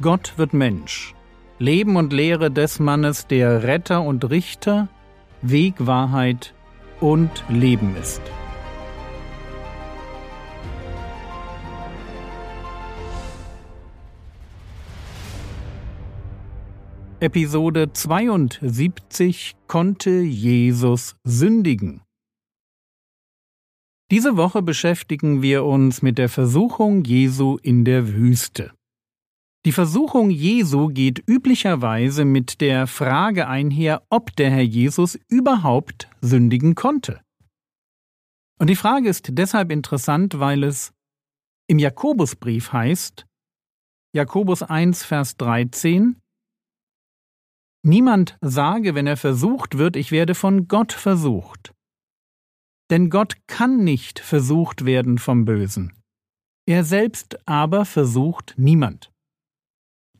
Gott wird Mensch. Leben und Lehre des Mannes, der Retter und Richter, Weg, Wahrheit und Leben ist. Episode 72 Konnte Jesus sündigen? Diese Woche beschäftigen wir uns mit der Versuchung Jesu in der Wüste. Die Versuchung Jesu geht üblicherweise mit der Frage einher, ob der Herr Jesus überhaupt sündigen konnte. Und die Frage ist deshalb interessant, weil es im Jakobusbrief heißt, Jakobus 1, Vers 13, Niemand sage, wenn er versucht wird, ich werde von Gott versucht. Denn Gott kann nicht versucht werden vom Bösen. Er selbst aber versucht niemand.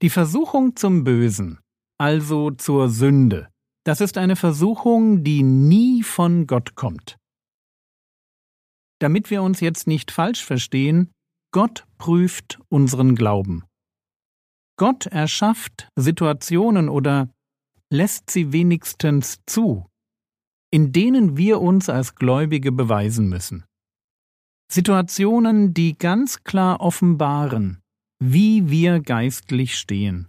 Die Versuchung zum Bösen, also zur Sünde, das ist eine Versuchung, die nie von Gott kommt. Damit wir uns jetzt nicht falsch verstehen, Gott prüft unseren Glauben. Gott erschafft Situationen oder lässt sie wenigstens zu, in denen wir uns als Gläubige beweisen müssen. Situationen, die ganz klar offenbaren, wie wir geistlich stehen.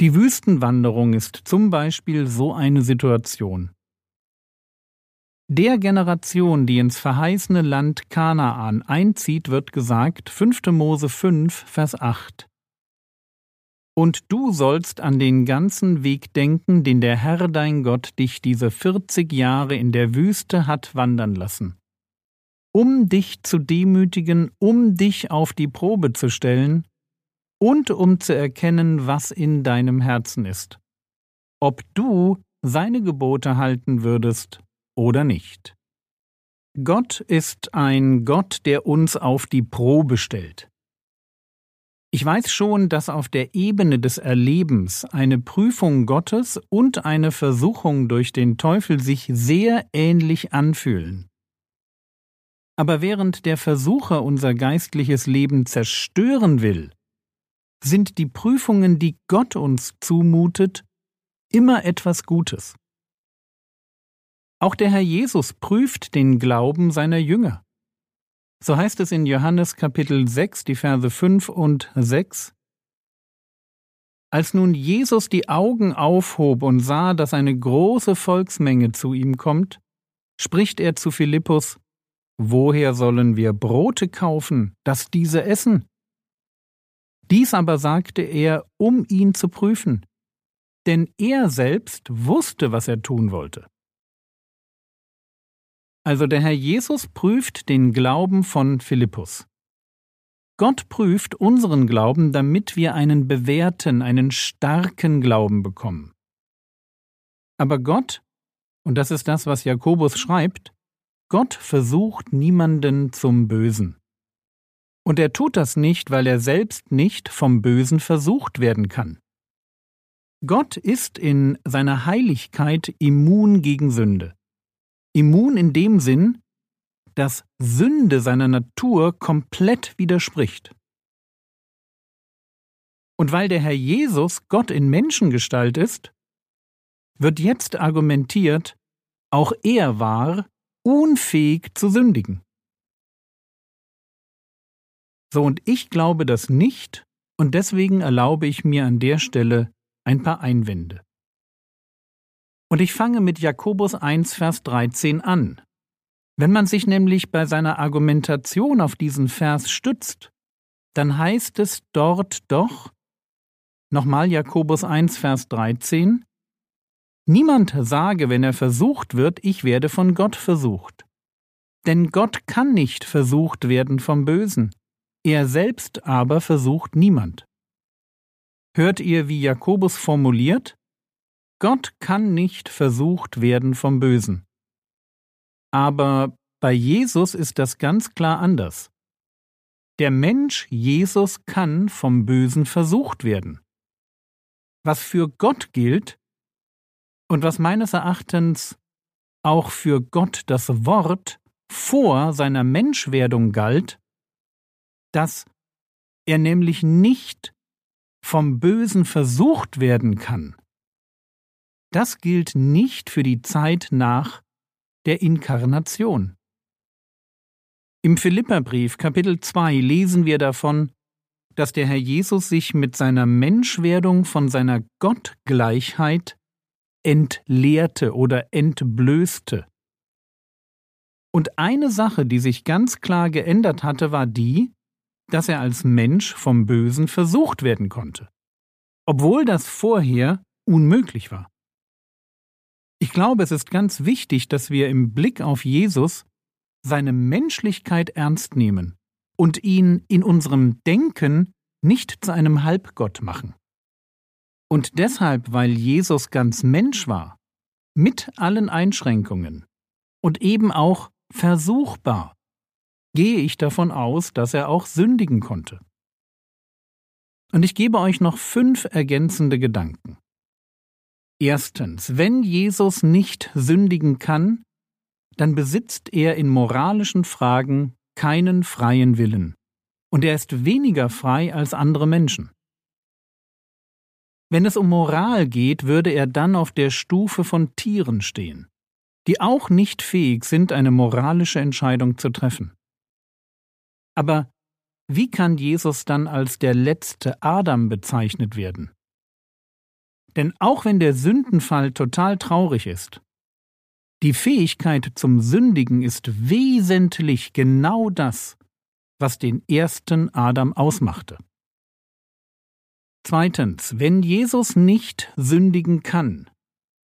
Die Wüstenwanderung ist zum Beispiel so eine Situation. Der Generation, die ins verheißene Land Kanaan einzieht, wird gesagt 5. Mose 5, Vers 8. Und du sollst an den ganzen Weg denken, den der Herr dein Gott dich diese vierzig Jahre in der Wüste hat wandern lassen um dich zu demütigen, um dich auf die Probe zu stellen und um zu erkennen, was in deinem Herzen ist, ob du seine Gebote halten würdest oder nicht. Gott ist ein Gott, der uns auf die Probe stellt. Ich weiß schon, dass auf der Ebene des Erlebens eine Prüfung Gottes und eine Versuchung durch den Teufel sich sehr ähnlich anfühlen. Aber während der Versucher unser geistliches Leben zerstören will, sind die Prüfungen, die Gott uns zumutet, immer etwas Gutes. Auch der Herr Jesus prüft den Glauben seiner Jünger. So heißt es in Johannes Kapitel 6, die Verse 5 und 6. Als nun Jesus die Augen aufhob und sah, dass eine große Volksmenge zu ihm kommt, spricht er zu Philippus, Woher sollen wir Brote kaufen, dass diese essen? Dies aber sagte er, um ihn zu prüfen, denn er selbst wusste, was er tun wollte. Also der Herr Jesus prüft den Glauben von Philippus. Gott prüft unseren Glauben, damit wir einen bewährten, einen starken Glauben bekommen. Aber Gott, und das ist das, was Jakobus schreibt, Gott versucht niemanden zum Bösen. Und er tut das nicht, weil er selbst nicht vom Bösen versucht werden kann. Gott ist in seiner Heiligkeit immun gegen Sünde. Immun in dem Sinn, dass Sünde seiner Natur komplett widerspricht. Und weil der Herr Jesus Gott in Menschengestalt ist, wird jetzt argumentiert, auch er war unfähig zu sündigen. So, und ich glaube das nicht, und deswegen erlaube ich mir an der Stelle ein paar Einwände. Und ich fange mit Jakobus 1, Vers 13 an. Wenn man sich nämlich bei seiner Argumentation auf diesen Vers stützt, dann heißt es dort doch, nochmal Jakobus 1, Vers 13, Niemand sage, wenn er versucht wird, ich werde von Gott versucht. Denn Gott kann nicht versucht werden vom Bösen, er selbst aber versucht niemand. Hört ihr, wie Jakobus formuliert? Gott kann nicht versucht werden vom Bösen. Aber bei Jesus ist das ganz klar anders. Der Mensch Jesus kann vom Bösen versucht werden. Was für Gott gilt, und was meines Erachtens auch für Gott das Wort vor seiner Menschwerdung galt, dass er nämlich nicht vom Bösen versucht werden kann, das gilt nicht für die Zeit nach der Inkarnation. Im Philipperbrief Kapitel 2 lesen wir davon, dass der Herr Jesus sich mit seiner Menschwerdung von seiner Gottgleichheit entleerte oder entblößte. Und eine Sache, die sich ganz klar geändert hatte, war die, dass er als Mensch vom Bösen versucht werden konnte, obwohl das vorher unmöglich war. Ich glaube, es ist ganz wichtig, dass wir im Blick auf Jesus seine Menschlichkeit ernst nehmen und ihn in unserem Denken nicht zu einem Halbgott machen. Und deshalb, weil Jesus ganz Mensch war, mit allen Einschränkungen und eben auch versuchbar, gehe ich davon aus, dass er auch sündigen konnte. Und ich gebe euch noch fünf ergänzende Gedanken. Erstens, wenn Jesus nicht sündigen kann, dann besitzt er in moralischen Fragen keinen freien Willen, und er ist weniger frei als andere Menschen. Wenn es um Moral geht, würde er dann auf der Stufe von Tieren stehen, die auch nicht fähig sind, eine moralische Entscheidung zu treffen. Aber wie kann Jesus dann als der letzte Adam bezeichnet werden? Denn auch wenn der Sündenfall total traurig ist, die Fähigkeit zum Sündigen ist wesentlich genau das, was den ersten Adam ausmachte. Zweitens, wenn Jesus nicht sündigen kann,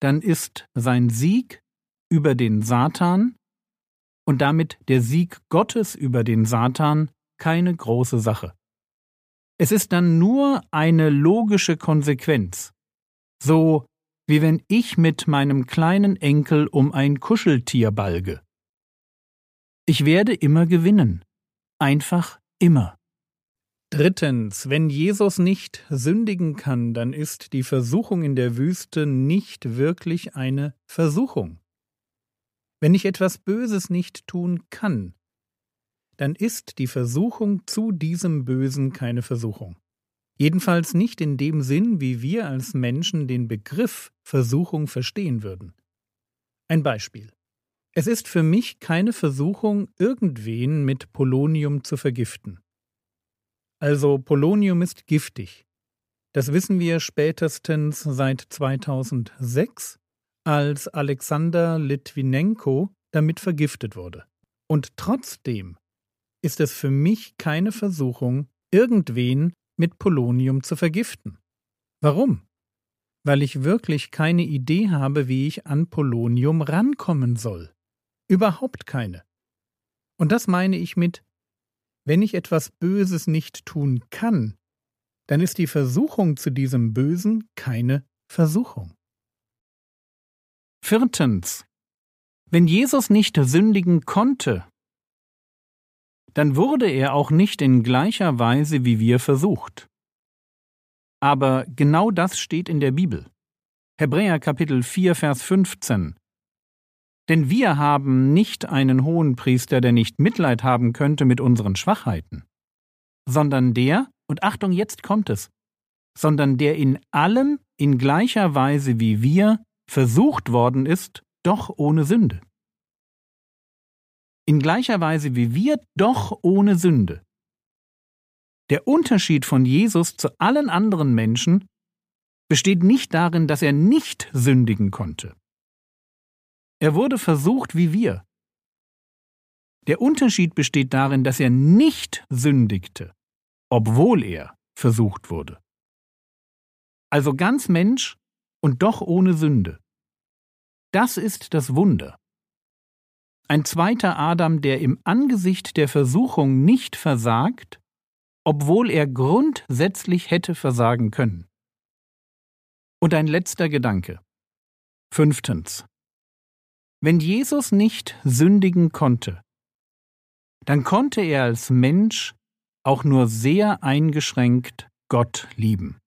dann ist sein Sieg über den Satan und damit der Sieg Gottes über den Satan keine große Sache. Es ist dann nur eine logische Konsequenz, so wie wenn ich mit meinem kleinen Enkel um ein Kuscheltier balge. Ich werde immer gewinnen, einfach immer. Drittens, wenn Jesus nicht sündigen kann, dann ist die Versuchung in der Wüste nicht wirklich eine Versuchung. Wenn ich etwas Böses nicht tun kann, dann ist die Versuchung zu diesem Bösen keine Versuchung. Jedenfalls nicht in dem Sinn, wie wir als Menschen den Begriff Versuchung verstehen würden. Ein Beispiel. Es ist für mich keine Versuchung, irgendwen mit Polonium zu vergiften. Also Polonium ist giftig. Das wissen wir spätestens seit 2006, als Alexander Litwinenko damit vergiftet wurde. Und trotzdem ist es für mich keine Versuchung, irgendwen mit Polonium zu vergiften. Warum? Weil ich wirklich keine Idee habe, wie ich an Polonium rankommen soll. Überhaupt keine. Und das meine ich mit, wenn ich etwas Böses nicht tun kann, dann ist die Versuchung zu diesem Bösen keine Versuchung. Viertens. Wenn Jesus nicht sündigen konnte, dann wurde er auch nicht in gleicher Weise wie wir versucht. Aber genau das steht in der Bibel. Hebräer Kapitel 4, Vers 15. Denn wir haben nicht einen hohen Priester, der nicht Mitleid haben könnte mit unseren Schwachheiten, sondern der, und Achtung, jetzt kommt es, sondern der in allem in gleicher Weise wie wir versucht worden ist, doch ohne Sünde in gleicher Weise wie wir, doch ohne Sünde. Der Unterschied von Jesus zu allen anderen Menschen besteht nicht darin, dass er nicht sündigen konnte. Er wurde versucht wie wir. Der Unterschied besteht darin, dass er nicht sündigte, obwohl er versucht wurde. Also ganz Mensch und doch ohne Sünde. Das ist das Wunder. Ein zweiter Adam, der im Angesicht der Versuchung nicht versagt, obwohl er grundsätzlich hätte versagen können. Und ein letzter Gedanke. Fünftens. Wenn Jesus nicht sündigen konnte, dann konnte er als Mensch auch nur sehr eingeschränkt Gott lieben.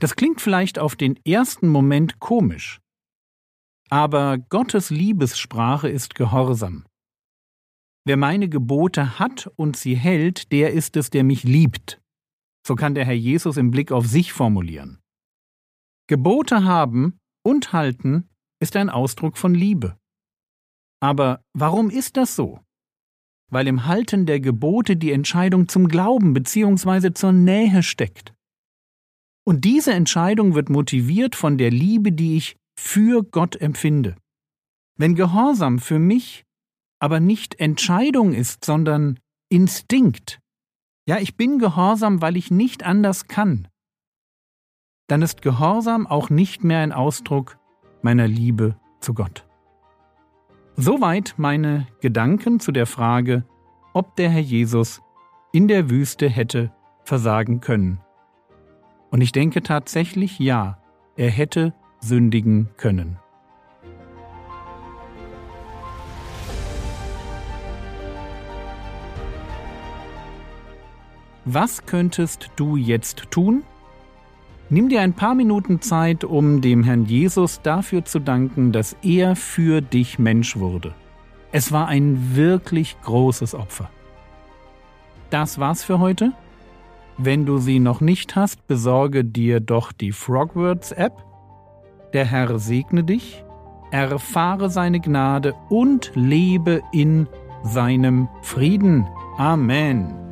Das klingt vielleicht auf den ersten Moment komisch, aber Gottes Liebessprache ist Gehorsam. Wer meine Gebote hat und sie hält, der ist es, der mich liebt, So kann der Herr Jesus im Blick auf sich formulieren. Gebote haben und halten ist ein Ausdruck von Liebe. Aber warum ist das so? Weil im Halten der Gebote die Entscheidung zum Glauben bzw. zur Nähe steckt. Und diese Entscheidung wird motiviert von der Liebe, die ich für Gott empfinde. Wenn Gehorsam für mich aber nicht Entscheidung ist, sondern Instinkt, ja, ich bin gehorsam, weil ich nicht anders kann, dann ist Gehorsam auch nicht mehr ein Ausdruck meiner Liebe zu Gott. Soweit meine Gedanken zu der Frage, ob der Herr Jesus in der Wüste hätte versagen können. Und ich denke tatsächlich ja, er hätte sündigen können. Was könntest du jetzt tun? Nimm dir ein paar Minuten Zeit, um dem Herrn Jesus dafür zu danken, dass er für dich Mensch wurde. Es war ein wirklich großes Opfer. Das war's für heute. Wenn du sie noch nicht hast, besorge dir doch die Frogwords App. Der Herr segne dich, erfahre seine Gnade und lebe in seinem Frieden. Amen.